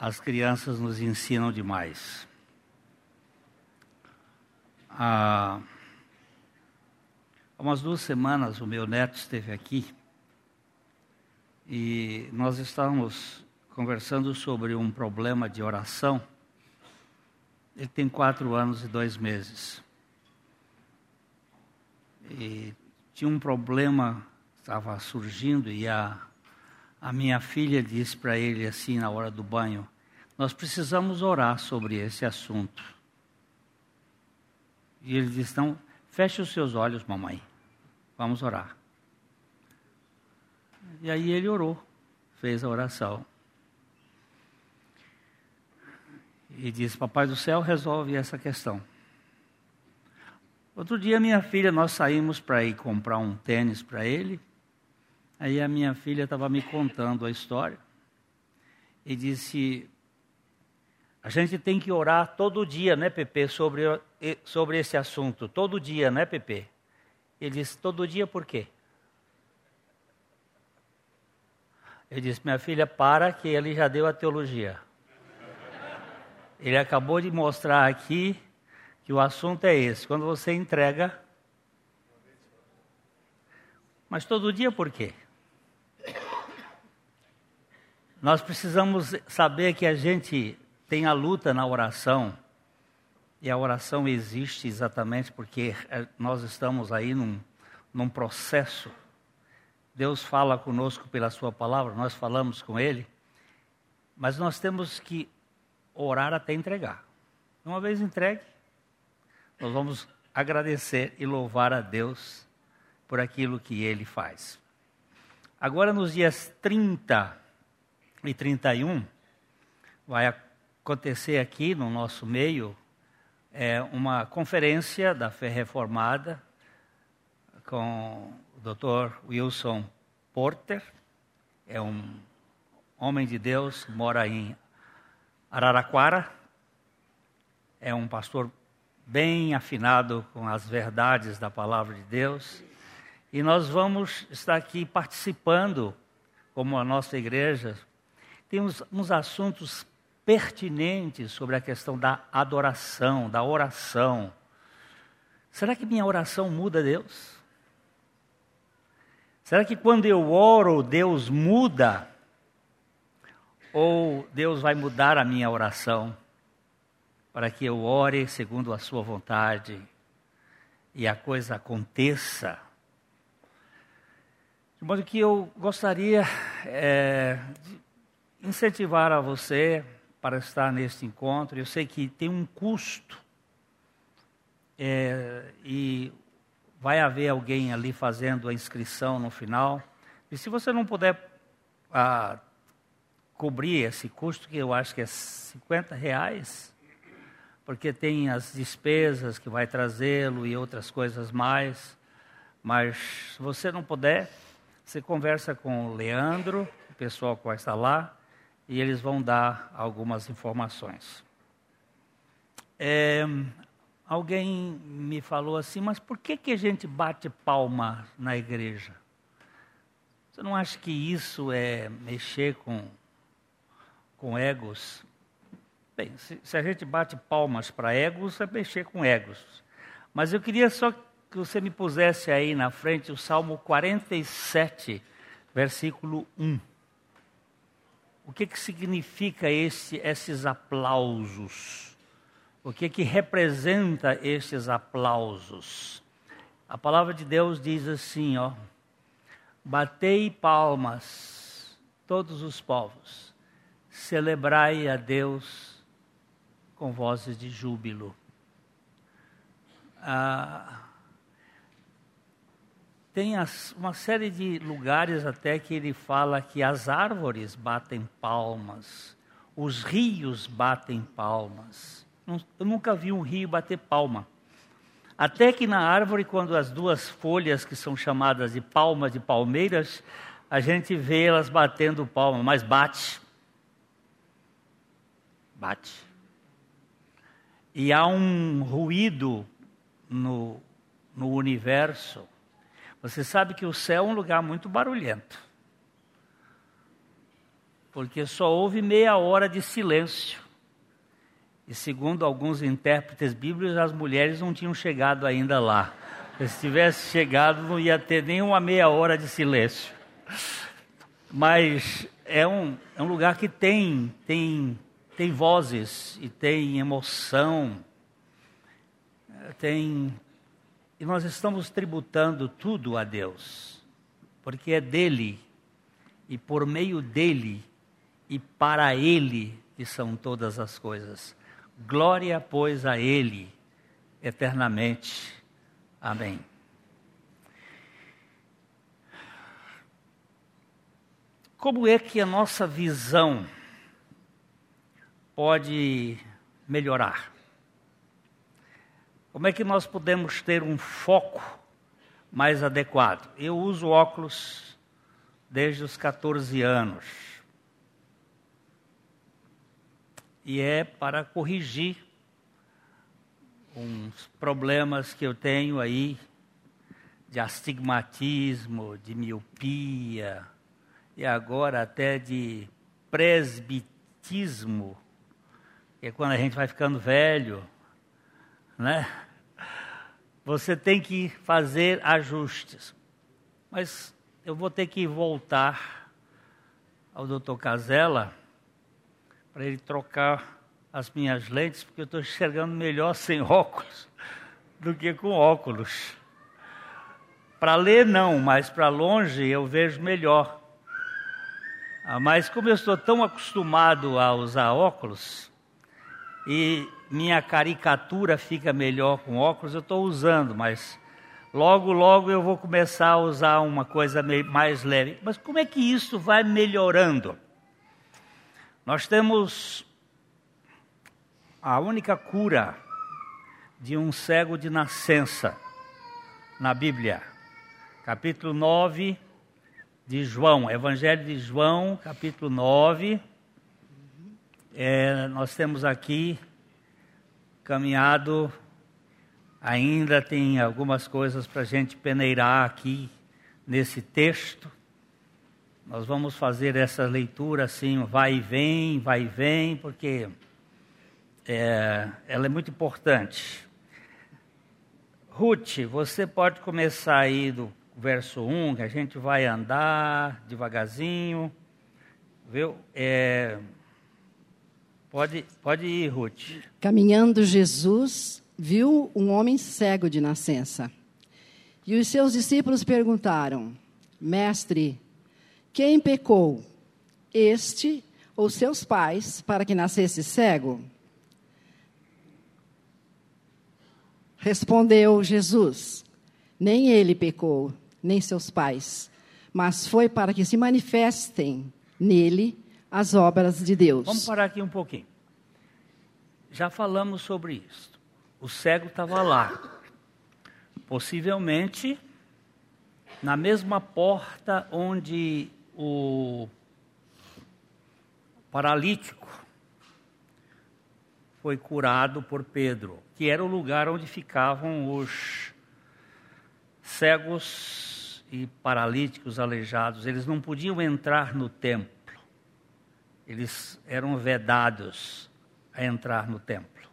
as crianças nos ensinam demais. Há umas duas semanas o meu neto esteve aqui e nós estávamos conversando sobre um problema de oração. Ele tem quatro anos e dois meses. E tinha um problema, estava surgindo e a a minha filha disse para ele assim na hora do banho: Nós precisamos orar sobre esse assunto. E ele disse: Então, feche os seus olhos, mamãe. Vamos orar. E aí ele orou, fez a oração. E disse: Papai do céu, resolve essa questão. Outro dia, minha filha, nós saímos para ir comprar um tênis para ele. Aí a minha filha estava me contando a história e disse: A gente tem que orar todo dia, né, Pepe, sobre, sobre esse assunto. Todo dia, né, Pepe? Ele disse: Todo dia por quê? Ele disse: Minha filha, para que ele já deu a teologia. Ele acabou de mostrar aqui que o assunto é esse. Quando você entrega. Mas todo dia por quê? Nós precisamos saber que a gente tem a luta na oração, e a oração existe exatamente porque é, nós estamos aí num, num processo. Deus fala conosco pela Sua palavra, nós falamos com Ele, mas nós temos que orar até entregar. Uma vez entregue, nós vamos agradecer e louvar a Deus por aquilo que Ele faz. Agora, nos dias 30 e 31, vai acontecer aqui no nosso meio é, uma conferência da Fé Reformada com o Dr. Wilson Porter, é um homem de Deus, mora em Araraquara, é um pastor bem afinado com as verdades da palavra de Deus, e nós vamos estar aqui participando, como a nossa igreja, temos uns assuntos pertinentes sobre a questão da adoração, da oração. Será que minha oração muda Deus? Será que quando eu oro, Deus muda? Ou Deus vai mudar a minha oração para que eu ore segundo a Sua vontade e a coisa aconteça? De modo que eu gostaria é, de incentivar a você para estar neste encontro. Eu sei que tem um custo é, e vai haver alguém ali fazendo a inscrição no final. E se você não puder ah, cobrir esse custo, que eu acho que é 50 reais, porque tem as despesas que vai trazê-lo e outras coisas mais. Mas se você não puder, você conversa com o Leandro, o pessoal que vai estar lá, e eles vão dar algumas informações. É, alguém me falou assim, mas por que, que a gente bate palma na igreja? Você não acha que isso é mexer com, com egos? Bem, se, se a gente bate palmas para egos, é mexer com egos. Mas eu queria só que você me pusesse aí na frente o Salmo 47, versículo 1. O que, que significa esse, esses aplausos? O que, que representa esses aplausos? A palavra de Deus diz assim, ó: Batei palmas, todos os povos, celebrai a Deus com vozes de júbilo. Ah, tem as, uma série de lugares até que ele fala que as árvores batem palmas, os rios batem palmas. Eu nunca vi um rio bater palma. Até que na árvore, quando as duas folhas que são chamadas de palmas de palmeiras, a gente vê elas batendo palma, mas bate. Bate. E há um ruído no, no universo você sabe que o céu é um lugar muito barulhento. porque só houve meia hora de silêncio. E segundo alguns intérpretes bíblicos, as mulheres não tinham chegado ainda lá. Se tivesse chegado, não ia ter nem uma meia hora de silêncio. Mas é um, é um lugar que tem, tem, tem vozes e tem emoção, tem. E nós estamos tributando tudo a Deus, porque é dele e por meio dele e para ele que são todas as coisas. Glória, pois, a ele eternamente. Amém. Como é que a nossa visão pode melhorar? Como é que nós podemos ter um foco mais adequado? Eu uso óculos desde os 14 anos. E é para corrigir uns problemas que eu tenho aí de astigmatismo, de miopia e agora até de presbitismo, que é quando a gente vai ficando velho, né? Você tem que fazer ajustes. Mas eu vou ter que voltar ao doutor Casella para ele trocar as minhas lentes, porque eu estou enxergando melhor sem óculos do que com óculos. Para ler, não, mas para longe eu vejo melhor. Ah, mas como eu estou tão acostumado a usar óculos, e minha caricatura fica melhor com óculos, eu estou usando, mas logo, logo eu vou começar a usar uma coisa mais leve. Mas como é que isso vai melhorando? Nós temos a única cura de um cego de nascença na Bíblia, capítulo 9 de João, Evangelho de João, capítulo 9. É, nós temos aqui caminhado, ainda tem algumas coisas para a gente peneirar aqui nesse texto. Nós vamos fazer essa leitura assim, vai e vem, vai e vem, porque é, ela é muito importante. Ruth, você pode começar aí do verso 1, que a gente vai andar devagarzinho, viu? É, pode, pode ir, Ruth. Caminhando Jesus viu um homem cego de nascença. E os seus discípulos perguntaram: Mestre, quem pecou? Este ou seus pais para que nascesse cego? Respondeu Jesus: Nem ele pecou, nem seus pais, mas foi para que se manifestem nele as obras de Deus. Vamos parar aqui um pouquinho. Já falamos sobre isso. O cego estava lá. Possivelmente na mesma porta onde o paralítico foi curado por Pedro, que era o lugar onde ficavam os cegos e paralíticos aleijados, eles não podiam entrar no templo. Eles eram vedados a entrar no templo,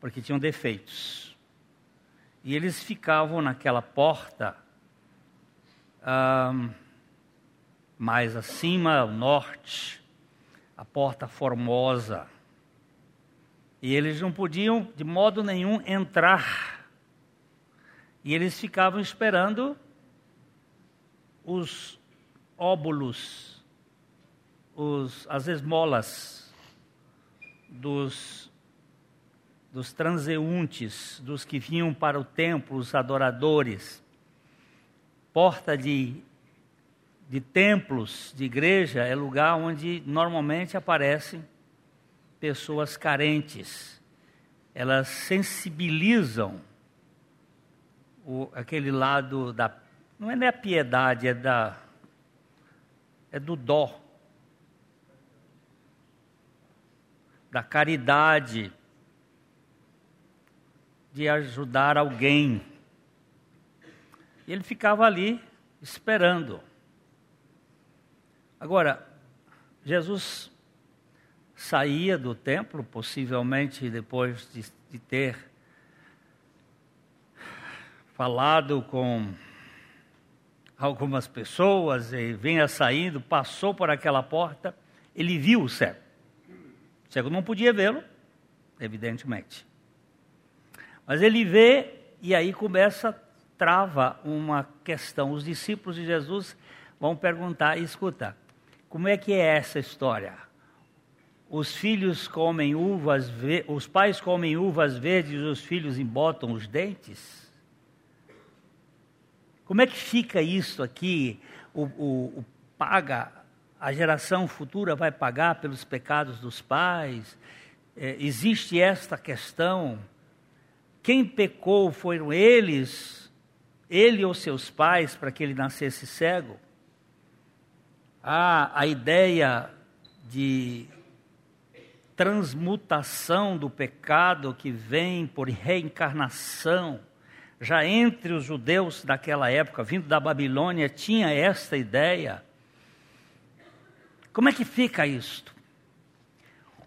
porque tinham defeitos. E eles ficavam naquela porta mais acima, ao norte, a porta formosa. E eles não podiam, de modo nenhum, entrar e eles ficavam esperando os óbulos, os, as esmolas dos, dos transeuntes, dos que vinham para o templo, os adoradores. Porta de, de templos, de igreja, é lugar onde normalmente aparecem pessoas carentes. Elas sensibilizam o, aquele lado da. Não é nem a piedade, é da. É do dó. Da caridade. De ajudar alguém. Ele ficava ali esperando. Agora, Jesus saía do templo, possivelmente depois de, de ter falado com algumas pessoas e vinha saindo, passou por aquela porta, ele viu o cego. O cego não podia vê-lo, evidentemente. Mas ele vê e aí começa, trava uma questão. Os discípulos de Jesus vão perguntar: escuta, como é que é essa história? Os filhos comem uvas, os pais comem uvas verdes e os filhos embotam os dentes? Como é que fica isso aqui? O, o, o paga, a geração futura vai pagar pelos pecados dos pais? É, existe esta questão quem pecou foram eles, ele ou seus pais, para que ele nascesse cego? Há a ideia de transmutação do pecado que vem por reencarnação. Já entre os judeus daquela época, vindo da Babilônia, tinha esta ideia. Como é que fica isto?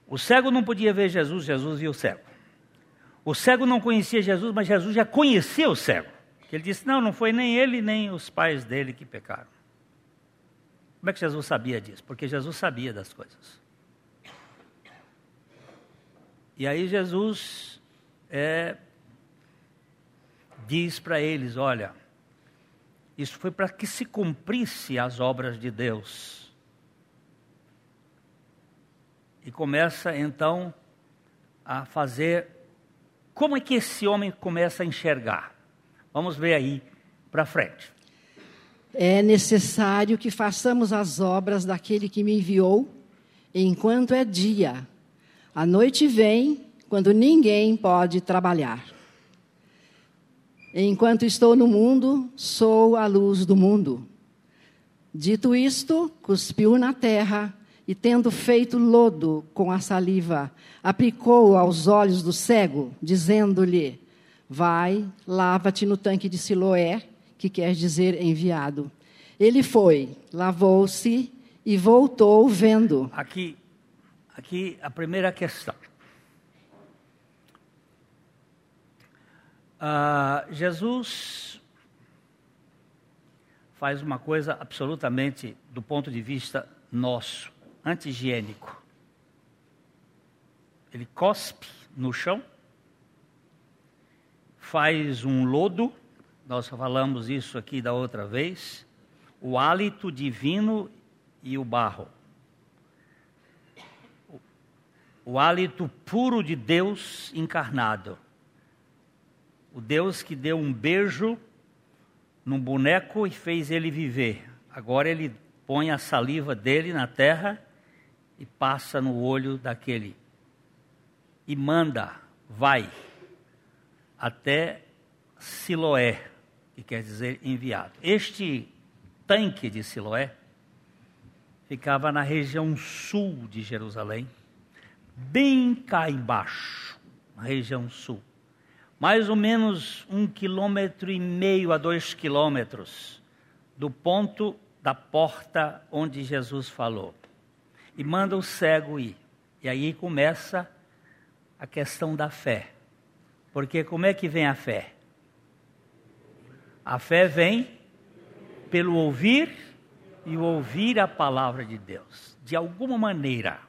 O cego não podia ver Jesus, Jesus viu o cego. O cego não conhecia Jesus, mas Jesus já conhecia o cego. Ele disse: Não, não foi nem ele nem os pais dele que pecaram. Como é que Jesus sabia disso? Porque Jesus sabia das coisas. E aí Jesus é, diz para eles: Olha, isso foi para que se cumprisse as obras de Deus. E começa então a fazer como é que esse homem começa a enxergar? Vamos ver aí para frente. É necessário que façamos as obras daquele que me enviou enquanto é dia. A noite vem quando ninguém pode trabalhar. Enquanto estou no mundo, sou a luz do mundo. Dito isto, cuspiu na terra e, tendo feito lodo com a saliva, aplicou aos olhos do cego, dizendo-lhe: Vai, lava-te no tanque de Siloé, que quer dizer enviado. Ele foi, lavou-se e voltou vendo. Aqui, aqui a primeira questão. Uh, Jesus faz uma coisa absolutamente, do ponto de vista nosso, anti-higiênico. Ele cospe no chão, faz um lodo, nós falamos isso aqui da outra vez, o hálito divino e o barro. O hálito puro de Deus encarnado. O Deus que deu um beijo num boneco e fez ele viver. Agora ele põe a saliva dele na terra e passa no olho daquele e manda, vai até Siloé, que quer dizer enviado. Este tanque de Siloé ficava na região sul de Jerusalém, bem cá embaixo, região sul. Mais ou menos um quilômetro e meio a dois quilômetros do ponto da porta onde Jesus falou e manda o cego ir. E aí começa a questão da fé. Porque como é que vem a fé? A fé vem pelo ouvir e ouvir a palavra de Deus. De alguma maneira,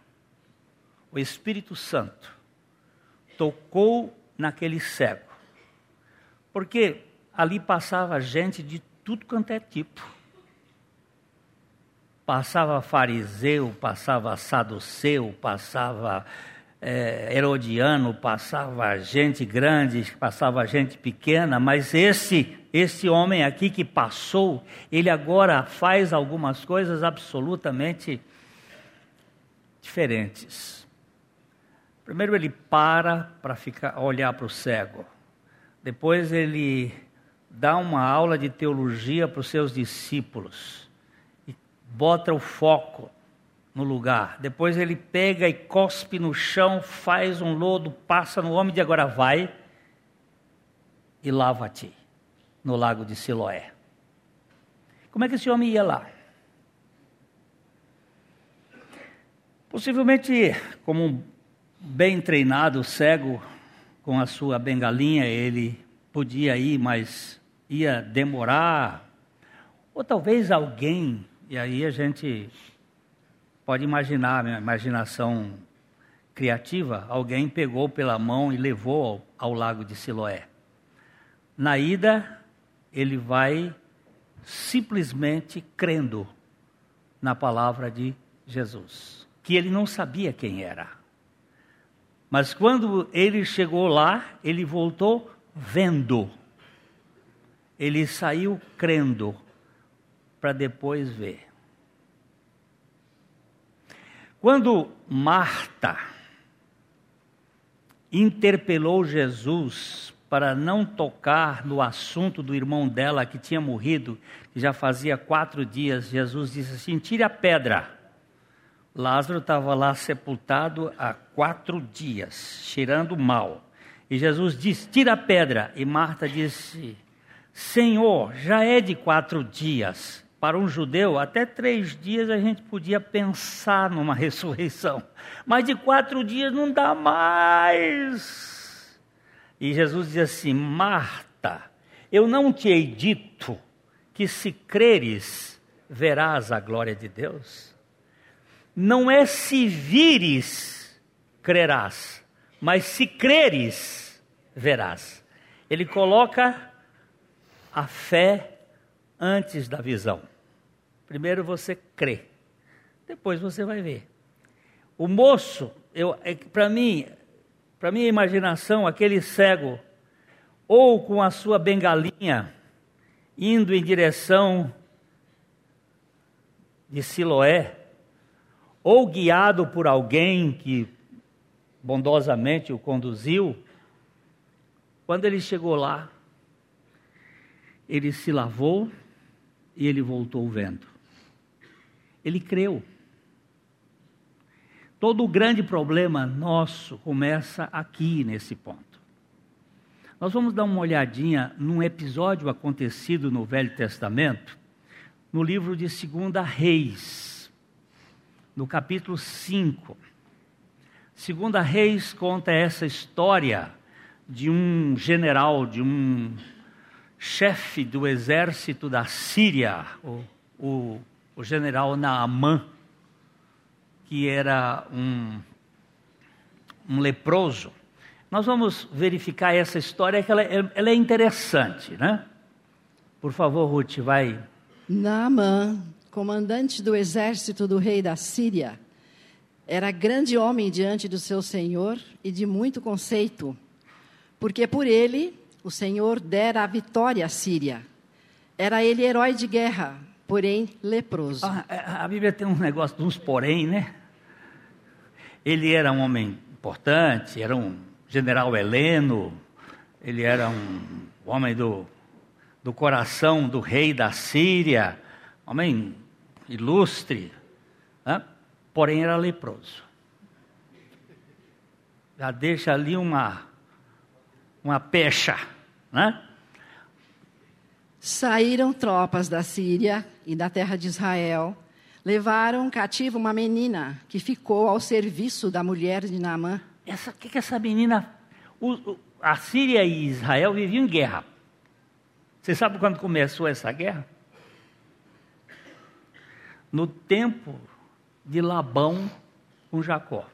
o Espírito Santo tocou naquele cego. Porque ali passava gente de tudo quanto é tipo. Passava fariseu, passava saduceu, passava é, herodiano, passava gente grande, passava gente pequena, mas esse esse homem aqui que passou, ele agora faz algumas coisas absolutamente diferentes. Primeiro ele para para ficar olhar para o cego. Depois ele dá uma aula de teologia para os seus discípulos bota o foco no lugar. Depois ele pega e cospe no chão, faz um lodo, passa no homem de agora vai e lava-te no lago de Siloé. Como é que esse homem ia lá? Possivelmente, como um bem treinado cego com a sua bengalinha, ele podia ir, mas ia demorar. Ou talvez alguém, e aí a gente pode imaginar, minha imaginação criativa, alguém pegou pela mão e levou ao, ao lago de Siloé. Na ida, ele vai simplesmente crendo na palavra de Jesus, que ele não sabia quem era. Mas quando ele chegou lá, ele voltou vendo. Ele saiu crendo para depois ver. Quando Marta interpelou Jesus para não tocar no assunto do irmão dela que tinha morrido, que já fazia quatro dias, Jesus disse assim: tire a pedra. Lázaro estava lá sepultado há quatro dias, cheirando mal. E Jesus disse: tira a pedra. E Marta disse: Senhor, já é de quatro dias. Para um judeu, até três dias a gente podia pensar numa ressurreição, mas de quatro dias não dá mais. E Jesus diz assim: Marta, eu não te hei dito que se creres, verás a glória de Deus? Não é se vires, crerás, mas se creres, verás. Ele coloca a fé antes da visão. Primeiro você crê, depois você vai ver. O moço, é, para mim, para minha imaginação, aquele cego, ou com a sua bengalinha, indo em direção de Siloé, ou guiado por alguém que bondosamente o conduziu, quando ele chegou lá, ele se lavou e ele voltou vendo. Ele creu. Todo o grande problema nosso começa aqui nesse ponto. Nós vamos dar uma olhadinha num episódio acontecido no Velho Testamento, no livro de 2 Reis, no capítulo 5. Segunda Reis conta essa história de um general, de um chefe do exército da Síria, o, o o general Naamã, que era um, um leproso. Nós vamos verificar essa história, que ela, é, ela é interessante, né? Por favor, Ruth, vai. Naamã, comandante do exército do rei da Síria, era grande homem diante do seu senhor e de muito conceito, porque por ele o senhor dera a vitória à Síria. Era ele herói de guerra, porém leproso. A, ah, a, a Bíblia tem um negócio de uns porém, né? Ele era um homem importante, era um general heleno, ele era um homem do, do coração do rei da Síria, homem ilustre, né? porém era leproso. Já deixa ali uma, uma pecha, né? Saíram tropas da Síria e da terra de Israel, levaram cativa uma menina que ficou ao serviço da mulher de Naamã. Essa, que, que essa menina. O, o, a Síria e Israel viviam em guerra. Você sabe quando começou essa guerra? No tempo de Labão com Jacó.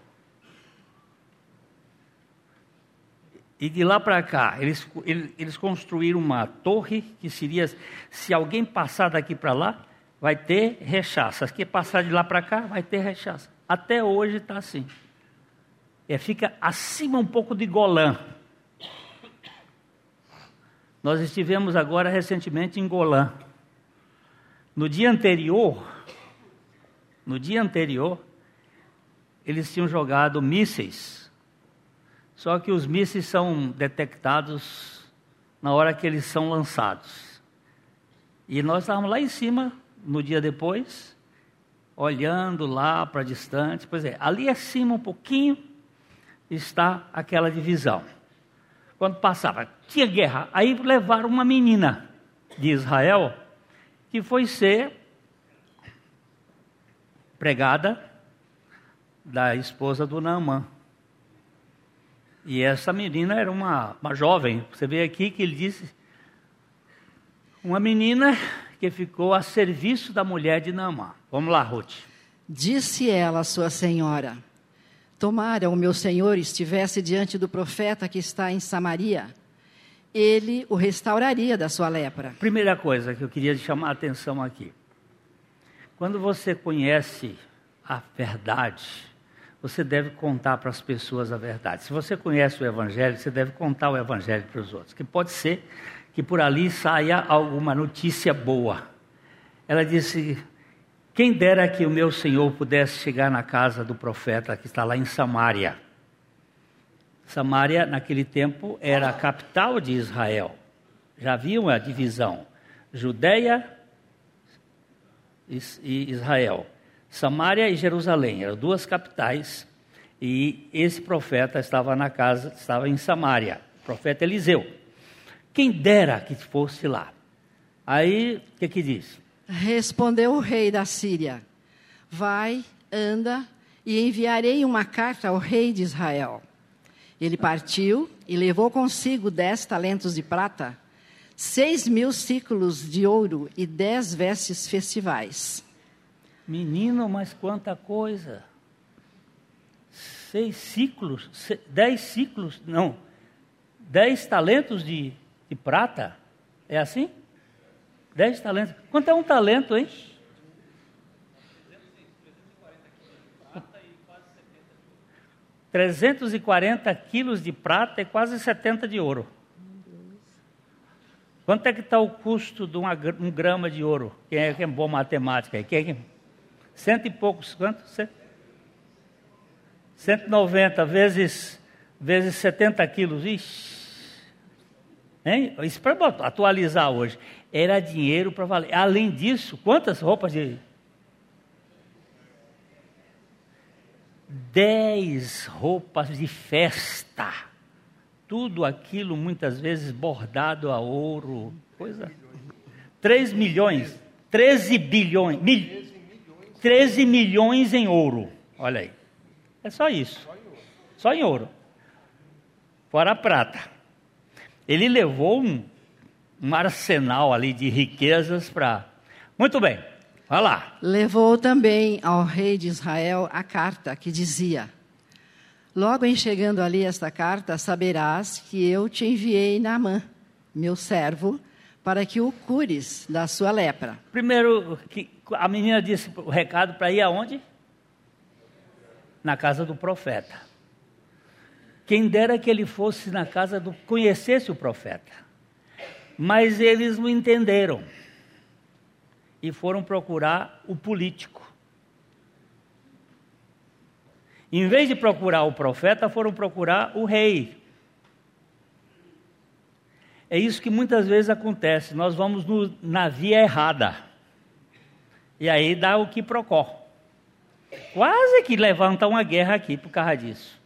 E de lá para cá, eles, eles construíram uma torre que seria, se alguém passar daqui para lá, vai ter rechaça. Se passar de lá para cá, vai ter rechaça. Até hoje está assim. É, fica acima um pouco de Golã. Nós estivemos agora recentemente em Golã. No dia anterior, no dia anterior, eles tinham jogado mísseis só que os mísseis são detectados na hora que eles são lançados. E nós estávamos lá em cima, no dia depois, olhando lá para distante. Pois é, ali acima um pouquinho está aquela divisão. Quando passava, tinha guerra. Aí levaram uma menina de Israel que foi ser pregada da esposa do Naamã. E essa menina era uma, uma jovem. Você vê aqui que ele disse: uma menina que ficou a serviço da mulher de Naamã. Vamos lá, Ruth. Disse ela, sua senhora: Tomara o meu senhor estivesse diante do profeta que está em Samaria, ele o restauraria da sua lepra. Primeira coisa que eu queria chamar a atenção aqui. Quando você conhece a verdade, você deve contar para as pessoas a verdade. Se você conhece o Evangelho, você deve contar o Evangelho para os outros. Que pode ser que por ali saia alguma notícia boa. Ela disse: Quem dera que o meu senhor pudesse chegar na casa do profeta que está lá em Samaria. Samaria, naquele tempo, era a capital de Israel. Já havia uma divisão: Judeia e Israel. Samaria e Jerusalém eram duas capitais e esse profeta estava na casa, estava em Samaria, o profeta Eliseu. Quem dera que fosse lá. Aí, o que que diz? Respondeu o rei da Síria: Vai, anda, e enviarei uma carta ao rei de Israel. Ele partiu e levou consigo dez talentos de prata seis mil ciclos de ouro e dez vestes festivais. Menino, mas quanta coisa! Seis ciclos, dez ciclos, não, dez talentos de, de prata, é assim? Dez talentos. Quanto é um talento, hein? 340 quilos de prata e quase 70 de ouro. Quanto é que está o custo de uma, um grama de ouro? Quem é, quem é bom matemática? Quem é, quem? Cento e poucos, quanto? Cento, 190 vezes, vezes 70 quilos. Ixi. Hein? Isso para atualizar hoje. Era dinheiro para valer. Além disso, quantas roupas de. Dez roupas de festa tudo aquilo muitas vezes bordado a ouro, coisa. 3 milhões, 13 bilhões, mil, 13 milhões em ouro. Olha aí. É só isso. Só em ouro. Fora a prata. Ele levou um, um arsenal ali de riquezas para. Muito bem, vai lá. Levou também ao rei de Israel a carta que dizia: Logo em chegando ali esta carta, saberás que eu te enviei Naamã, meu servo, para que o cures da sua lepra. Primeiro, a menina disse o recado para ir aonde? Na casa do profeta. Quem dera que ele fosse na casa do. conhecesse o profeta. Mas eles não entenderam. E foram procurar o político. Em vez de procurar o profeta, foram procurar o rei. É isso que muitas vezes acontece. Nós vamos no, na via errada. E aí dá o que procó. Quase que levanta uma guerra aqui por causa disso.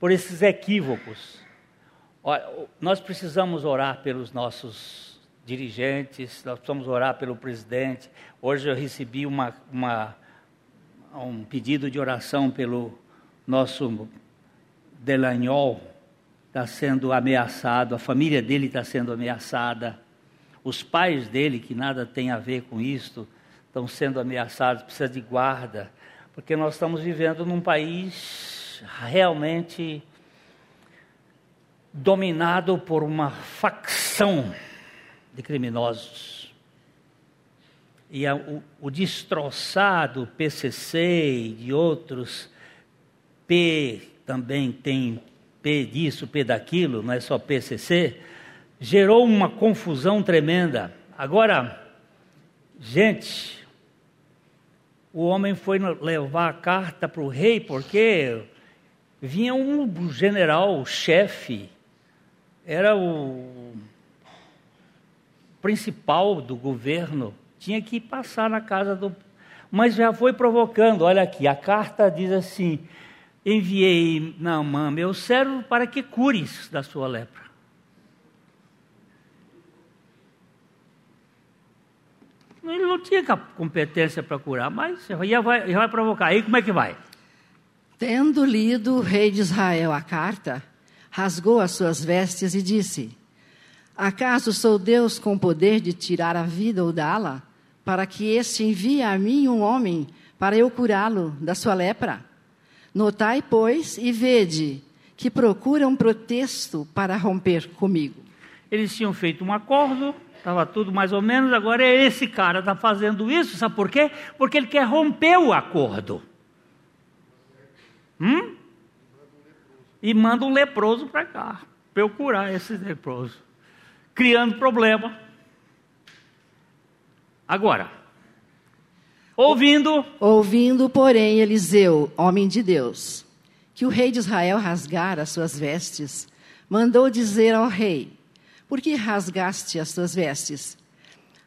Por esses equívocos. Olha, nós precisamos orar pelos nossos dirigentes, nós precisamos orar pelo presidente. Hoje eu recebi uma, uma, um pedido de oração pelo nosso Delagnol está sendo ameaçado, a família dele está sendo ameaçada, os pais dele, que nada tem a ver com isto, estão sendo ameaçados, precisa de guarda, porque nós estamos vivendo num país realmente dominado por uma facção de criminosos. E a, o, o destroçado PCC e de outros P também tem P disso, P daquilo, não é só PCC, gerou uma confusão tremenda. Agora, gente, o homem foi levar a carta para o rei porque vinha um general, chefe, era o principal do governo, tinha que passar na casa do. Mas já foi provocando, olha aqui, a carta diz assim: enviei Naamã, meu servo, para que cures da sua lepra. Ele não tinha competência para curar, mas já vai, vai provocar. Aí como é que vai? Tendo lido o rei de Israel a carta, rasgou as suas vestes e disse: Acaso sou Deus com poder de tirar a vida ou dá-la, para que este envie a mim um homem para eu curá-lo da sua lepra? Notai, pois, e vede que procura um pretexto para romper comigo. Eles tinham feito um acordo, estava tudo mais ou menos, agora é esse cara está fazendo isso, sabe por quê? Porque ele quer romper o acordo. Hum? E manda um leproso para cá, para eu curar esse leproso. Criando problema. Agora, ouvindo. Ouvindo, porém, Eliseu, homem de Deus, que o rei de Israel rasgara as suas vestes, mandou dizer ao rei: por que rasgaste as tuas vestes?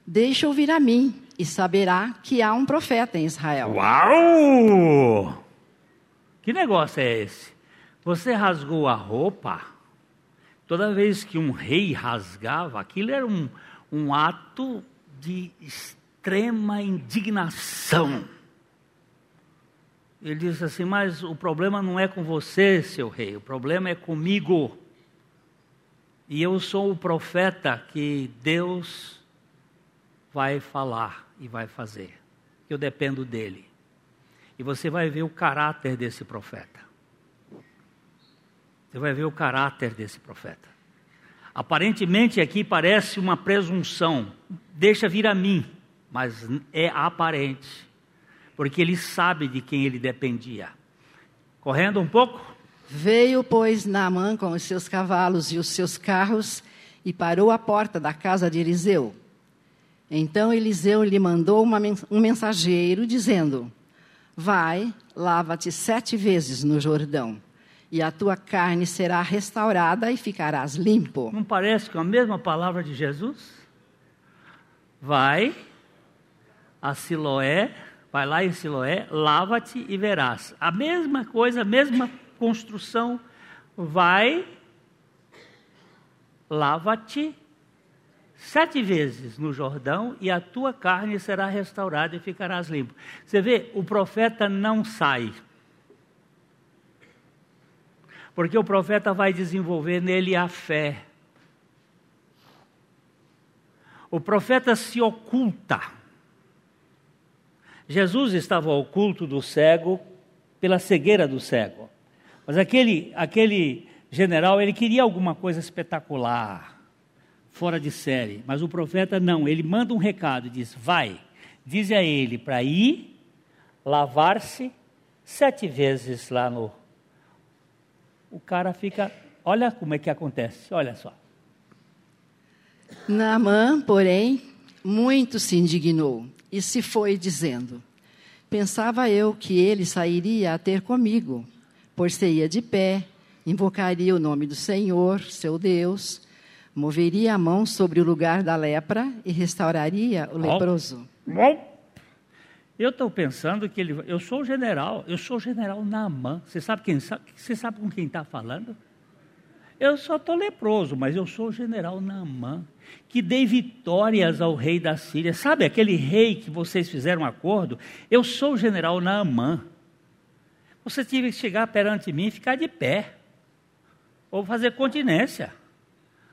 Deixa ouvir a mim, e saberá que há um profeta em Israel. Uau! Que negócio é esse? Você rasgou a roupa? Toda vez que um rei rasgava, aquilo era um, um ato de extrema indignação. Ele disse assim: Mas o problema não é com você, seu rei, o problema é comigo. E eu sou o profeta que Deus vai falar e vai fazer. Eu dependo dele. E você vai ver o caráter desse profeta. Você vai ver o caráter desse profeta. Aparentemente aqui parece uma presunção. Deixa vir a mim, mas é aparente. Porque ele sabe de quem ele dependia. Correndo um pouco, Veio, pois, Naamã com os seus cavalos e os seus carros e parou à porta da casa de Eliseu. Então Eliseu lhe mandou uma, um mensageiro dizendo: Vai, lava-te sete vezes no Jordão, e a tua carne será restaurada e ficarás limpo. Não parece com a mesma palavra de Jesus? Vai a Siloé, vai lá em Siloé, lava-te e verás. A mesma coisa, a mesma construção, vai, lava-te sete vezes no Jordão e a tua carne será restaurada e ficarás limpo. Você vê, o profeta não sai. Porque o profeta vai desenvolver nele a fé. O profeta se oculta. Jesus estava oculto do cego pela cegueira do cego. Mas aquele, aquele general, ele queria alguma coisa espetacular, fora de série. Mas o profeta não, ele manda um recado, diz: vai, diz a ele para ir lavar-se sete vezes lá no. O cara fica, olha como é que acontece, olha só. Naamã, porém, muito se indignou e se foi dizendo: Pensava eu que ele sairia a ter comigo por-se-ia de pé, invocaria o nome do Senhor, seu Deus, moveria a mão sobre o lugar da lepra e restauraria o leproso. Eu estou pensando que ele. Eu sou o general, eu sou o general Naamã. Você sabe quem Você sabe com quem está falando? Eu só estou leproso, mas eu sou o general Naamã, que dei vitórias ao rei da Síria. Sabe aquele rei que vocês fizeram um acordo? Eu sou o general Naamã. Você tinha que chegar perante mim e ficar de pé, ou fazer continência.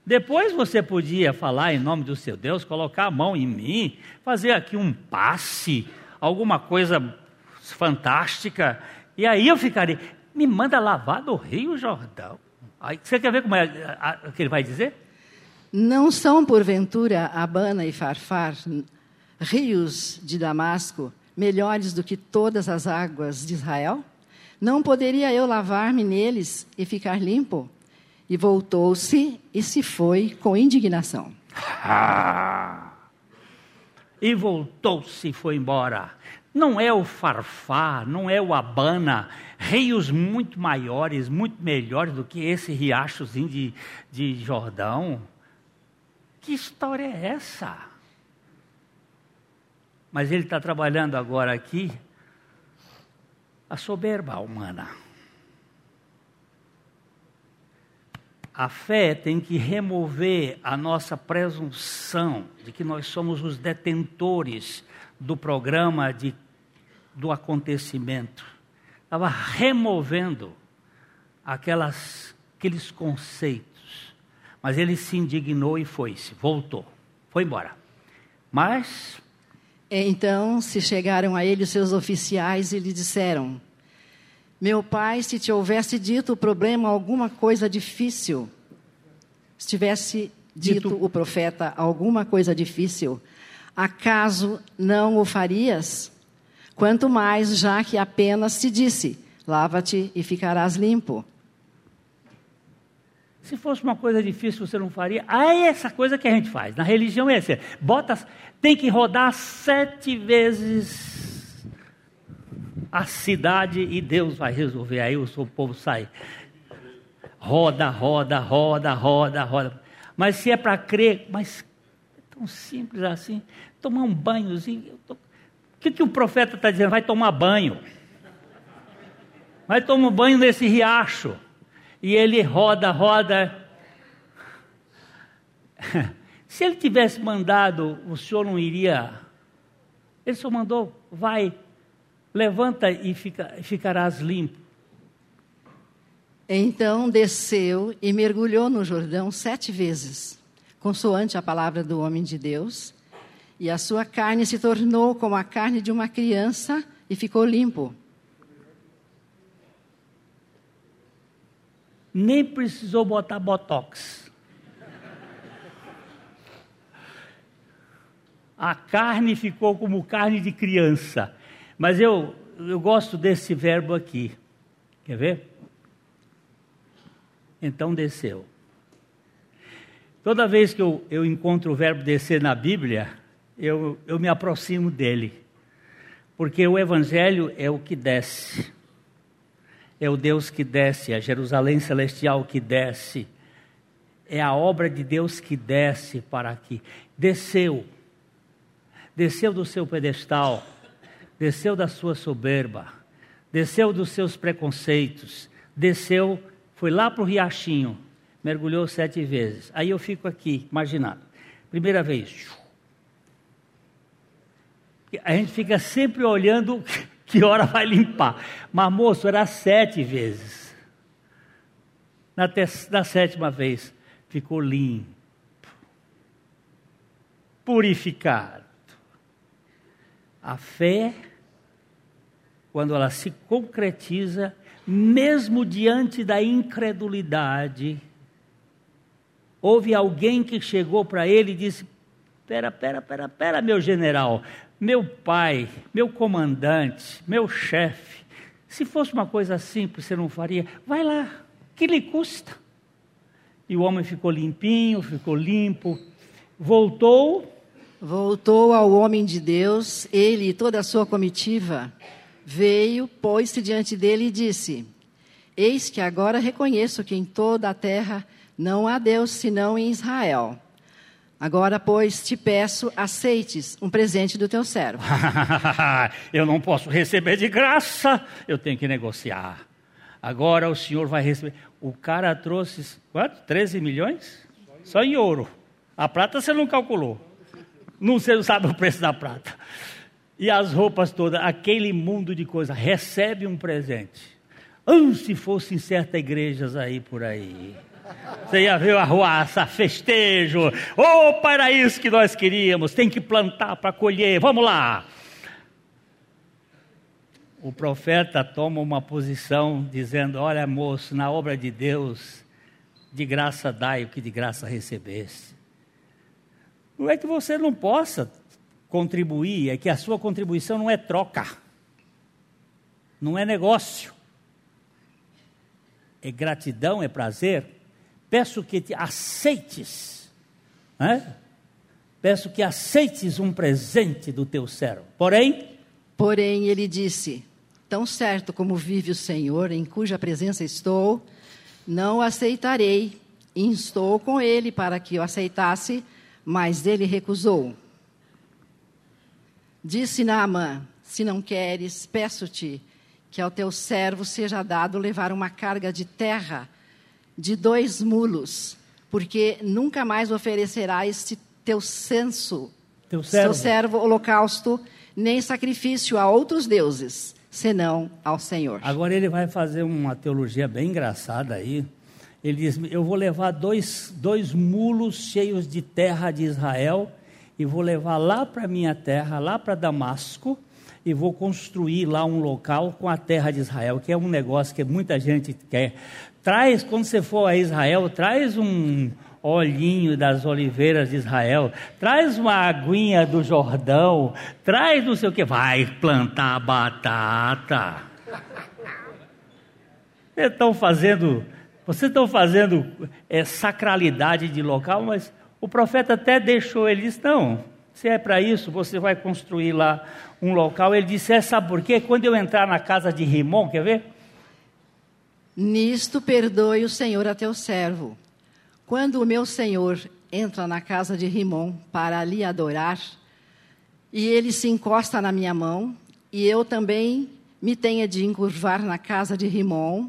Depois você podia falar em nome do seu Deus, colocar a mão em mim, fazer aqui um passe, alguma coisa fantástica, e aí eu ficaria. Me manda lavar do Rio Jordão. Aí, você quer ver como é o que ele vai dizer? Não são, porventura, Abana e Farfar, rios de Damasco, melhores do que todas as águas de Israel? Não poderia eu lavar-me neles e ficar limpo? E voltou-se e se foi com indignação. Ah, e voltou-se e foi embora. Não é o Farfá, não é o Abana, rios muito maiores, muito melhores do que esse riachozinho de, de Jordão. Que história é essa? Mas ele está trabalhando agora aqui a soberba humana. A fé tem que remover a nossa presunção de que nós somos os detentores do programa de, do acontecimento. estava removendo aquelas, aqueles conceitos. Mas ele se indignou e foi-se, voltou, foi embora. Mas. Então se chegaram a ele os seus oficiais e lhe disseram: Meu pai, se te houvesse dito o problema, alguma coisa difícil, se tivesse dito, dito o profeta alguma coisa difícil, acaso não o farias? Quanto mais, já que apenas te disse: lava-te e ficarás limpo. Se fosse uma coisa difícil, você não faria. Ah, é essa coisa que a gente faz. Na religião é assim: bota, tem que rodar sete vezes a cidade e Deus vai resolver. Aí o seu povo sai. Roda, roda, roda, roda, roda. Mas se é para crer, mas é tão simples assim, tomar um banhozinho. Tô... O que, que o profeta está dizendo? Vai tomar banho. Vai tomar um banho nesse riacho. E ele roda, roda. Se ele tivesse mandado, o senhor não iria. Ele só mandou, vai, levanta e fica, ficarás limpo. Então desceu e mergulhou no Jordão sete vezes, consoante a palavra do homem de Deus, e a sua carne se tornou como a carne de uma criança e ficou limpo. Nem precisou botar botox. A carne ficou como carne de criança. Mas eu, eu gosto desse verbo aqui. Quer ver? então desceu. Toda vez que eu, eu encontro o verbo descer na Bíblia, eu, eu me aproximo dele. Porque o Evangelho é o que desce. É o Deus que desce, a Jerusalém celestial que desce. É a obra de Deus que desce para aqui. Desceu. Desceu do seu pedestal. Desceu da sua soberba. Desceu dos seus preconceitos. Desceu foi lá para o riachinho, mergulhou sete vezes. Aí eu fico aqui, imaginando. Primeira vez. A gente fica sempre olhando que hora vai limpar. Mas, moço, era sete vezes. Na, na sétima vez, ficou limpo. Purificado. A fé, quando ela se concretiza, mesmo diante da incredulidade, houve alguém que chegou para ele e disse: Pera, pera, pera, pera, meu general, meu pai, meu comandante, meu chefe, se fosse uma coisa simples, você não faria? Vai lá, que lhe custa? E o homem ficou limpinho, ficou limpo, voltou. Voltou ao homem de Deus, ele e toda a sua comitiva veio, pôs-se diante dele e disse: Eis que agora reconheço que em toda a terra não há Deus senão em Israel. Agora, pois, te peço, aceites um presente do teu servo. eu não posso receber de graça, eu tenho que negociar. Agora o senhor vai receber. O cara trouxe, quanto? 13 milhões? Só em ouro. A prata você não calculou. Não, você não sabe o preço da prata e as roupas todas, aquele mundo de coisa, recebe um presente. Ah, se fossem certas igrejas aí por aí. Você ver a arruaça, festejo. Opa, era isso que nós queríamos. Tem que plantar para colher. Vamos lá. O profeta toma uma posição dizendo: Olha, moço, na obra de Deus, de graça dai o que de graça recebesse. Não é que você não possa contribuir é que a sua contribuição não é troca, não é negócio, é gratidão, é prazer. Peço que te aceites, né? peço que aceites um presente do teu servo. Porém, porém ele disse: Tão certo como vive o Senhor, em cuja presença estou, não aceitarei. Instou com ele para que o aceitasse, mas ele recusou. Disse Naamã: Se não queres, peço-te que ao teu servo seja dado levar uma carga de terra de dois mulos, porque nunca mais oferecerá este teu censo, teu servo. teu servo holocausto, nem sacrifício a outros deuses, senão ao Senhor. Agora ele vai fazer uma teologia bem engraçada aí. Ele diz: Eu vou levar dois, dois mulos cheios de terra de Israel e vou levar lá para minha terra, lá para Damasco, e vou construir lá um local com a terra de Israel, que é um negócio que muita gente quer. Traz, quando você for a Israel, traz um olhinho das oliveiras de Israel, traz uma aguinha do Jordão, traz não sei o que, vai plantar batata. Vocês estão fazendo, vocês estão fazendo é, sacralidade de local, mas o profeta até deixou, ele disse, não, se é para isso, você vai construir lá um local. Ele disse, é, sabe por quê? Quando eu entrar na casa de Rimon, quer ver? Nisto perdoe o Senhor a teu servo. Quando o meu senhor entra na casa de Rimon para ali adorar, e ele se encosta na minha mão, e eu também me tenha de encurvar na casa de Rimon,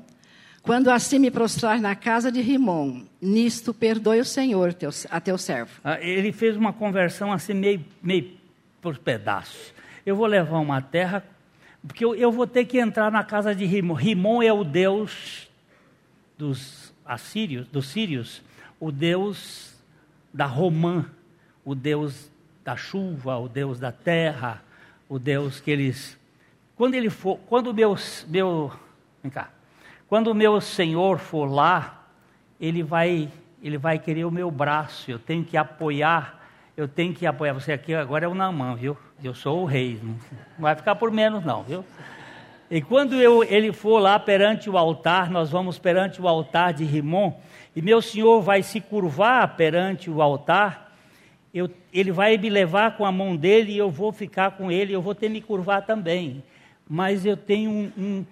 quando assim me prostrar na casa de Rimon, nisto perdoe o Senhor teu, a teu servo. Ah, ele fez uma conversão assim meio, meio por pedaços. Eu vou levar uma terra, porque eu, eu vou ter que entrar na casa de Rimon. Rimon é o deus dos assírios, dos sírios, o deus da Romã, o deus da chuva, o deus da terra, o deus que eles. Quando ele for, quando meu, meu, vem cá, quando o meu Senhor for lá, ele vai, ele vai querer o meu braço. Eu tenho que apoiar, eu tenho que apoiar. Você aqui agora é o Namã, viu? Eu sou o rei. Não vai ficar por menos, não, viu? E quando eu, ele for lá perante o altar, nós vamos perante o altar de Rimon, e meu Senhor vai se curvar perante o altar, eu, ele vai me levar com a mão dele e eu vou ficar com ele, eu vou ter me curvar também. Mas eu tenho um, um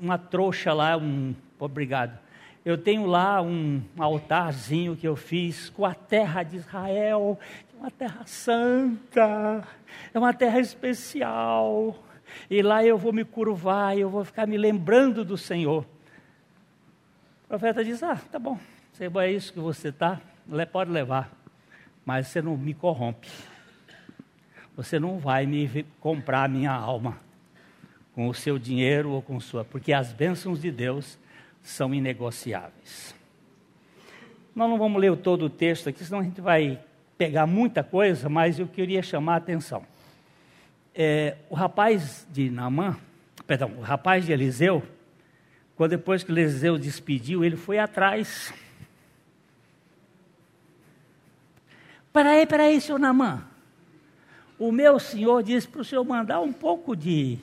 uma trouxa lá, um. Obrigado. Eu tenho lá um altarzinho que eu fiz com a terra de Israel, uma terra santa, é uma terra especial. E lá eu vou me curvar, eu vou ficar me lembrando do Senhor. O profeta diz: Ah, tá bom, é isso que você está, pode levar, mas você não me corrompe. Você não vai me comprar minha alma com o seu dinheiro ou com sua, porque as bênçãos de Deus são inegociáveis. Nós não vamos ler todo o texto aqui, senão a gente vai pegar muita coisa, mas eu queria chamar a atenção. É, o rapaz de Naamã, perdão, o rapaz de Eliseu, quando depois que Eliseu despediu, ele foi atrás. Peraí, peraí, senhor Naamã. O meu senhor disse para o senhor mandar um pouco de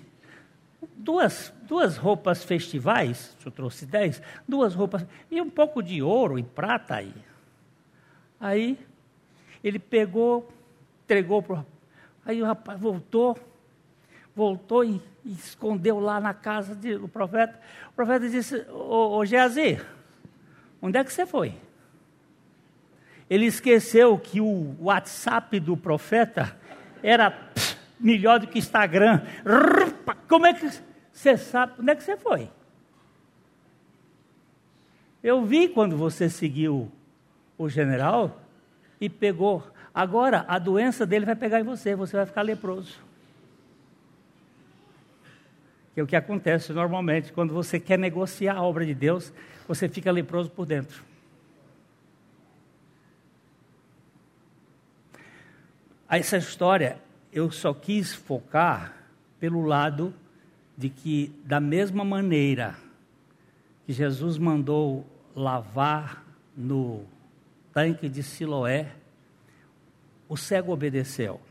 duas, duas roupas festivais, eu trouxe dez, duas roupas, e um pouco de ouro e prata aí. Aí ele pegou, entregou para Aí o rapaz voltou, voltou e, e, escondeu lá na casa do profeta. O profeta disse, ô, ô Geazi, onde é que você foi? Ele esqueceu que o WhatsApp do profeta era pff, melhor do que Instagram. Como é que você sabe? Onde é que você foi? Eu vi quando você seguiu o general e pegou. Agora, a doença dele vai pegar em você, você vai ficar leproso. Que é o que acontece normalmente quando você quer negociar a obra de Deus, você fica leproso por dentro. Essa história eu só quis focar pelo lado de que, da mesma maneira que Jesus mandou lavar no tanque de Siloé, o cego obedeceu.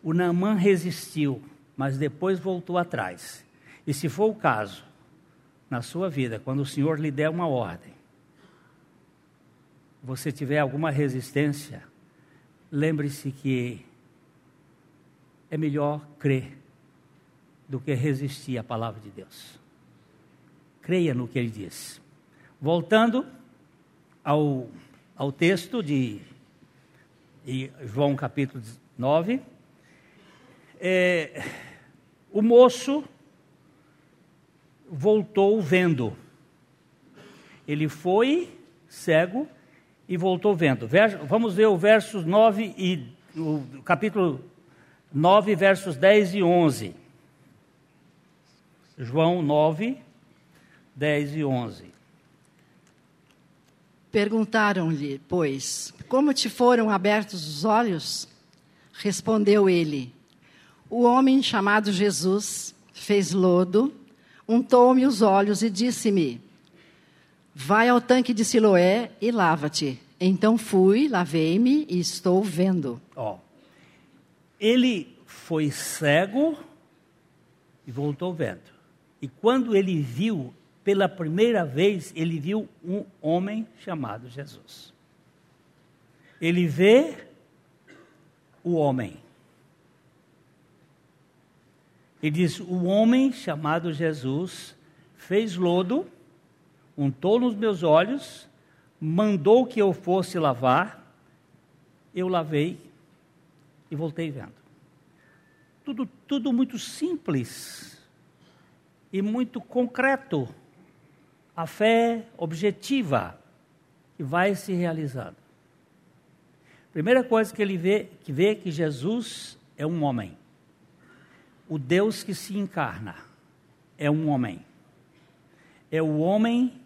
O Naamã resistiu, mas depois voltou atrás. E se for o caso, na sua vida, quando o Senhor lhe der uma ordem, você tiver alguma resistência, lembre-se que é melhor crer do que resistir à palavra de Deus. Creia no que ele diz. Voltando ao, ao texto de, João capítulo 9, é, o moço voltou vendo. Ele foi cego e voltou vendo. Vamos ver o versos 9 e o capítulo 9, versos 10 e 11. João 9, 10 e 11. Perguntaram-lhe, pois, como te foram abertos os olhos? Respondeu ele: O homem chamado Jesus fez lodo, untou-me os olhos e disse-me: Vai ao tanque de Siloé e lava-te. Então fui, lavei-me e estou vendo. Ele foi cego e voltou vendo. E quando ele viu pela primeira vez, ele viu um homem chamado Jesus. Ele vê o homem. Ele diz: O homem chamado Jesus fez lodo, untou nos meus olhos, mandou que eu fosse lavar, eu lavei e voltei vendo. Tudo, tudo muito simples e muito concreto. A fé objetiva que vai se realizando. Primeira coisa que ele vê, que vê que Jesus é um homem. O Deus que se encarna é um homem. É o homem,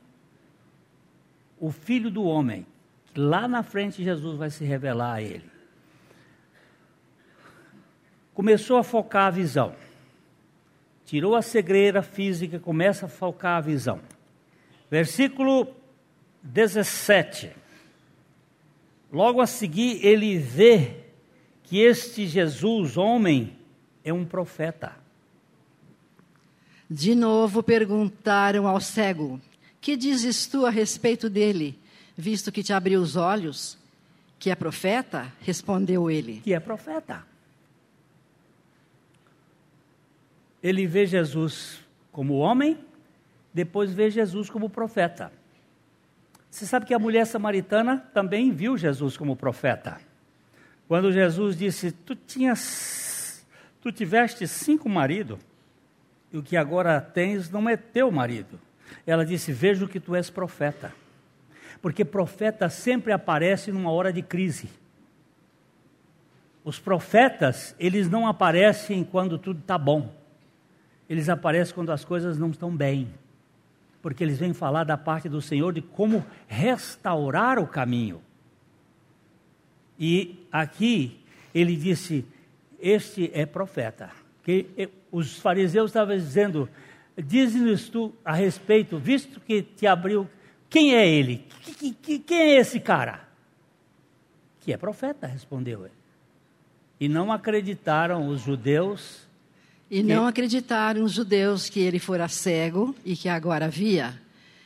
o filho do homem, que lá na frente Jesus vai se revelar a ele. Começou a focar a visão. Tirou a segreira física, começa a focar a visão. Versículo 17. Logo a seguir, ele vê que este Jesus, homem, é um profeta. De novo perguntaram ao cego: Que dizes tu a respeito dele, visto que te abriu os olhos? Que é profeta? Respondeu ele. Que é profeta. Ele vê Jesus como homem, depois vê Jesus como profeta. Você sabe que a mulher samaritana também viu Jesus como profeta. Quando Jesus disse: Tu tinhas, tu tiveste cinco maridos, e o que agora tens não é teu marido. Ela disse: Vejo que tu és profeta. Porque profeta sempre aparece numa hora de crise. Os profetas, eles não aparecem quando tudo está bom. Eles aparecem quando as coisas não estão bem porque eles vêm falar da parte do Senhor de como restaurar o caminho. E aqui ele disse: Este é profeta. Que os fariseus estavam dizendo: Diz-nos tu a respeito, visto que te abriu, quem é ele? Quem é esse cara? Que é profeta, respondeu ele. E não acreditaram os judeus e não acreditaram os judeus que ele fora cego e que agora via,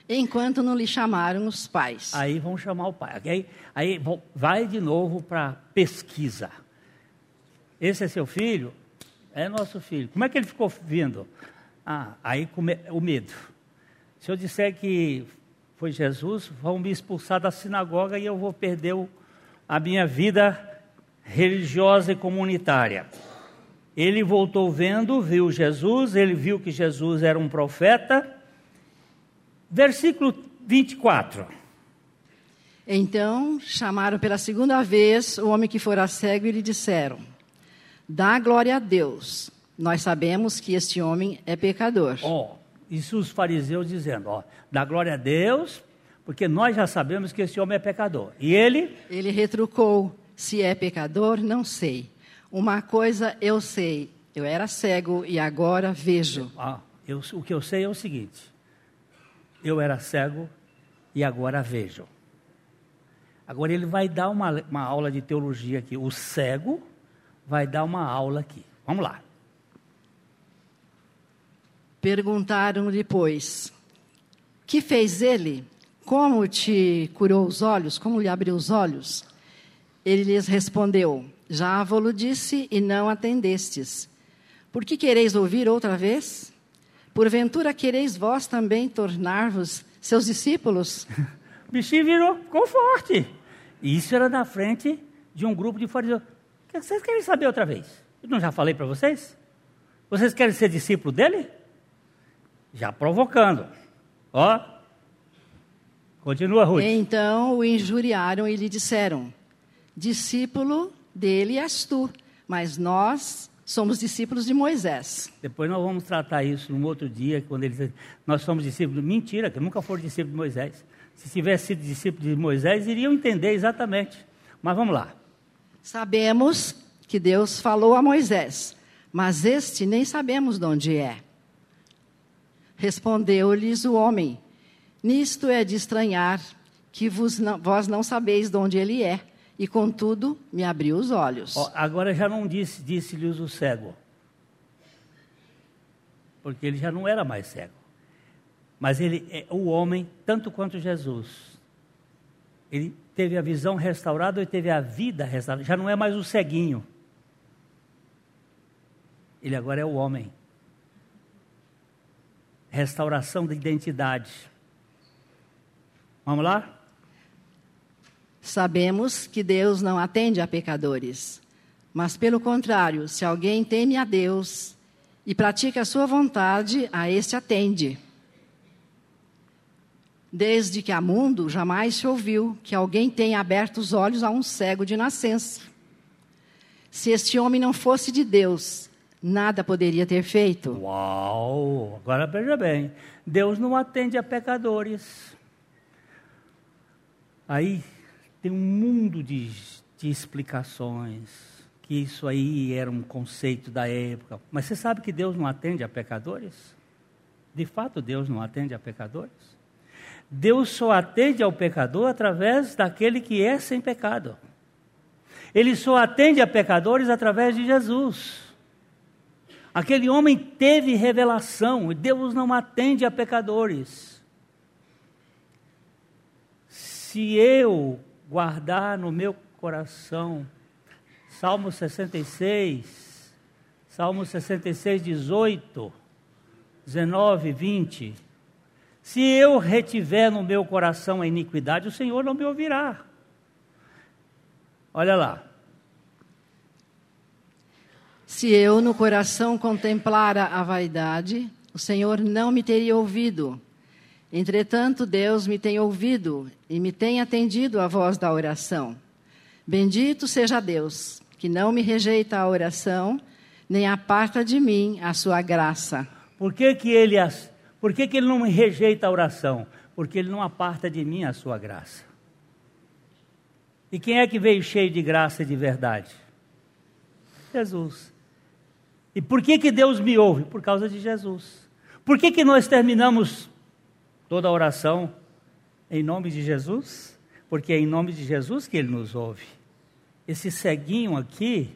enquanto não lhe chamaram os pais. Aí vão chamar o pai. Aí, aí vai de novo para pesquisa. Esse é seu filho? É nosso filho. Como é que ele ficou vindo? Ah, aí o medo. Se eu disser que foi Jesus, vão me expulsar da sinagoga e eu vou perder a minha vida religiosa e comunitária. Ele voltou vendo, viu Jesus, ele viu que Jesus era um profeta. Versículo 24. Então chamaram pela segunda vez o homem que fora cego e lhe disseram: Dá glória a Deus. Nós sabemos que este homem é pecador. Ó, oh, isso os fariseus dizendo, ó, dá glória a Deus, porque nós já sabemos que esse homem é pecador. E ele? Ele retrucou: Se é pecador, não sei. Uma coisa eu sei, eu era cego e agora vejo. Ah, eu, o que eu sei é o seguinte: eu era cego e agora vejo. Agora ele vai dar uma, uma aula de teologia aqui. O cego vai dar uma aula aqui. Vamos lá. Perguntaram depois: Que fez ele? Como te curou os olhos? Como lhe abriu os olhos? Ele lhes respondeu: já vos disse e não atendestes. Por que quereis ouvir outra vez? Porventura quereis vós também tornar-vos seus discípulos? O bichinho virou, ficou forte. Isso era na frente de um grupo de fariseus. O que vocês querem saber outra vez? Eu não já falei para vocês? Vocês querem ser discípulo dele? Já provocando. Ó. Continua, Ruth. Então o injuriaram e lhe disseram: Discípulo dele és tu, mas nós somos discípulos de Moisés. Depois nós vamos tratar isso num outro dia, quando ele diz, nós somos discípulos. Mentira, que nunca foram discípulos de Moisés. Se tivesse sido discípulo de Moisés, iriam entender exatamente. Mas vamos lá. Sabemos que Deus falou a Moisés, mas este nem sabemos de onde é. Respondeu-lhes o homem: Nisto é de estranhar que não, vós não sabeis de onde ele é, e contudo me abriu os olhos. Agora já não disse, disse-lhes o cego, porque ele já não era mais cego. Mas ele é o homem, tanto quanto Jesus. Ele teve a visão restaurada e teve a vida restaurada. Já não é mais o ceguinho. Ele agora é o homem. Restauração da identidade. Vamos lá? Sabemos que Deus não atende a pecadores. Mas, pelo contrário, se alguém teme a Deus e pratica a sua vontade, a este atende. Desde que há mundo, jamais se ouviu que alguém tenha aberto os olhos a um cego de nascença. Se este homem não fosse de Deus, nada poderia ter feito. Uau! Agora veja bem: Deus não atende a pecadores. Aí tem um mundo de, de explicações, que isso aí era um conceito da época. Mas você sabe que Deus não atende a pecadores? De fato, Deus não atende a pecadores? Deus só atende ao pecador através daquele que é sem pecado. Ele só atende a pecadores através de Jesus. Aquele homem teve revelação, e Deus não atende a pecadores. Se eu guardar no meu coração, Salmo 66, Salmo 66, 18, 19, 20. Se eu retiver no meu coração a iniquidade, o Senhor não me ouvirá. Olha lá. Se eu no coração contemplara a vaidade, o Senhor não me teria ouvido. Entretanto, Deus me tem ouvido e me tem atendido à voz da oração. Bendito seja Deus, que não me rejeita a oração, nem aparta de mim a sua graça. Por que, que, ele, por que, que ele não me rejeita a oração? Porque ele não aparta de mim a sua graça. E quem é que veio cheio de graça e de verdade? Jesus. E por que, que Deus me ouve? Por causa de Jesus. Por que, que nós terminamos toda a oração em nome de Jesus, porque é em nome de Jesus que ele nos ouve. Esse ceguinho aqui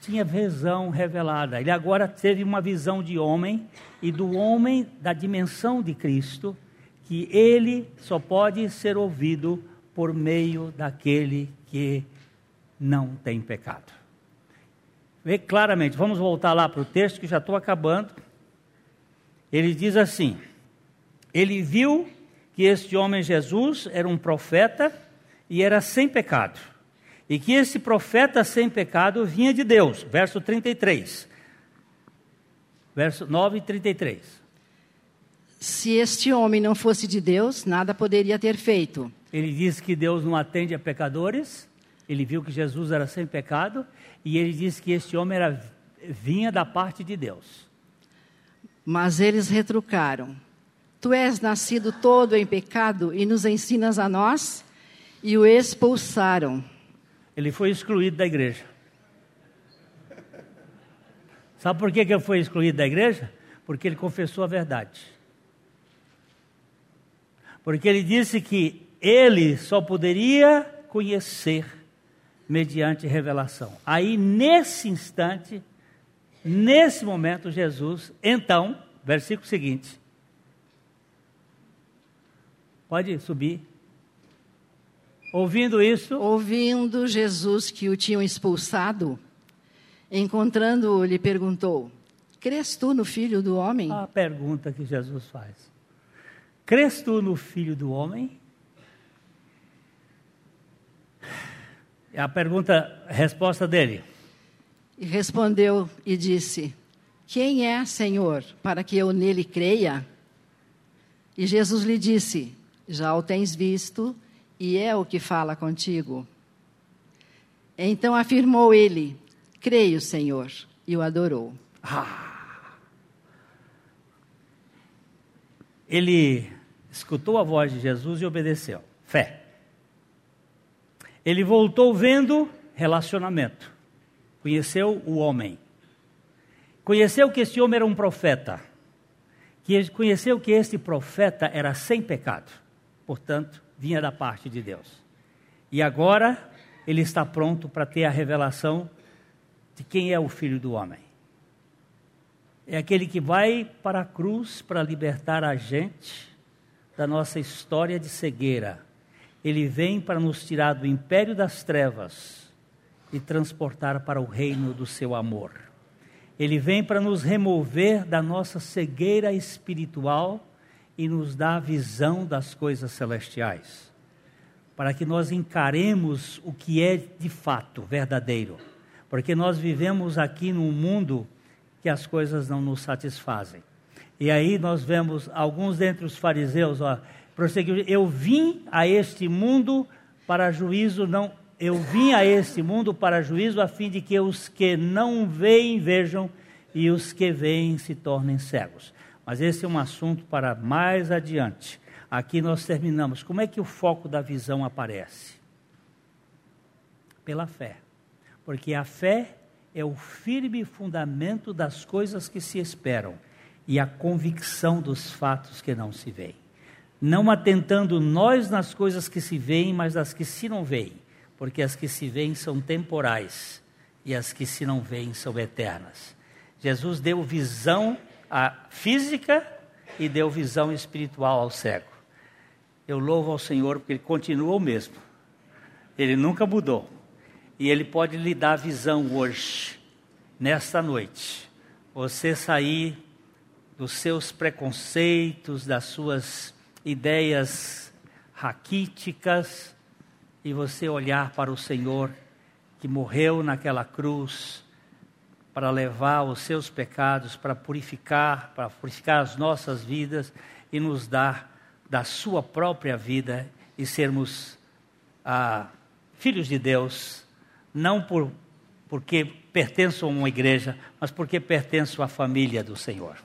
tinha visão revelada. Ele agora teve uma visão de homem e do homem da dimensão de Cristo, que ele só pode ser ouvido por meio daquele que não tem pecado. Vê claramente, vamos voltar lá para o texto que já estou acabando. Ele diz assim: ele viu que este homem Jesus era um profeta e era sem pecado. E que esse profeta sem pecado vinha de Deus. Verso 33. Verso 9 e 33. Se este homem não fosse de Deus, nada poderia ter feito. Ele diz que Deus não atende a pecadores. Ele viu que Jesus era sem pecado. E ele diz que este homem era, vinha da parte de Deus. Mas eles retrucaram. Tu és nascido todo em pecado e nos ensinas a nós? E o expulsaram. Ele foi excluído da igreja. Sabe por que, ele foi excluído da igreja? Porque ele confessou a verdade. Porque ele disse que ele só poderia conhecer mediante revelação. Aí, nesse instante, nesse momento, Jesus, então, versículo seguinte, Pode subir. Ouvindo isso. Ouvindo Jesus que o tinham expulsado, encontrando-o, lhe perguntou: Crês tu no filho do homem? A pergunta que Jesus faz: Crês tu no filho do homem? É a pergunta, a resposta dele. E respondeu e disse: Quem é, Senhor, para que eu nele creia? E Jesus lhe disse: já o tens visto e é o que fala contigo. Então afirmou ele: Creio, Senhor. E o adorou. Ah. Ele escutou a voz de Jesus e obedeceu. Fé. Ele voltou vendo relacionamento. Conheceu o homem. Conheceu que esse homem era um profeta. Conheceu que este profeta era sem pecado. Portanto, vinha da parte de Deus. E agora ele está pronto para ter a revelação de quem é o filho do homem. É aquele que vai para a cruz para libertar a gente da nossa história de cegueira. Ele vem para nos tirar do império das trevas e transportar para o reino do seu amor. Ele vem para nos remover da nossa cegueira espiritual e nos dar a visão das coisas celestiais, para que nós encaremos o que é de fato verdadeiro, porque nós vivemos aqui num mundo que as coisas não nos satisfazem. E aí nós vemos alguns dentre os fariseus, ó, prosseguiu, eu vim a este mundo para juízo, não, eu vim a este mundo para juízo a fim de que os que não veem vejam e os que veem se tornem cegos. Mas esse é um assunto para mais adiante. Aqui nós terminamos. Como é que o foco da visão aparece? Pela fé. Porque a fé é o firme fundamento das coisas que se esperam e a convicção dos fatos que não se veem. Não atentando nós nas coisas que se veem, mas das que se não veem, porque as que se veem são temporais e as que se não veem são eternas. Jesus deu visão a física e deu visão espiritual ao cego. Eu louvo ao Senhor porque ele continua o mesmo. Ele nunca mudou. E ele pode lhe dar visão hoje, nesta noite. Você sair dos seus preconceitos, das suas ideias raquíticas e você olhar para o Senhor que morreu naquela cruz para levar os seus pecados, para purificar, para purificar as nossas vidas e nos dar da sua própria vida e sermos ah, filhos de Deus, não por, porque pertenço a uma igreja, mas porque pertenço à família do Senhor.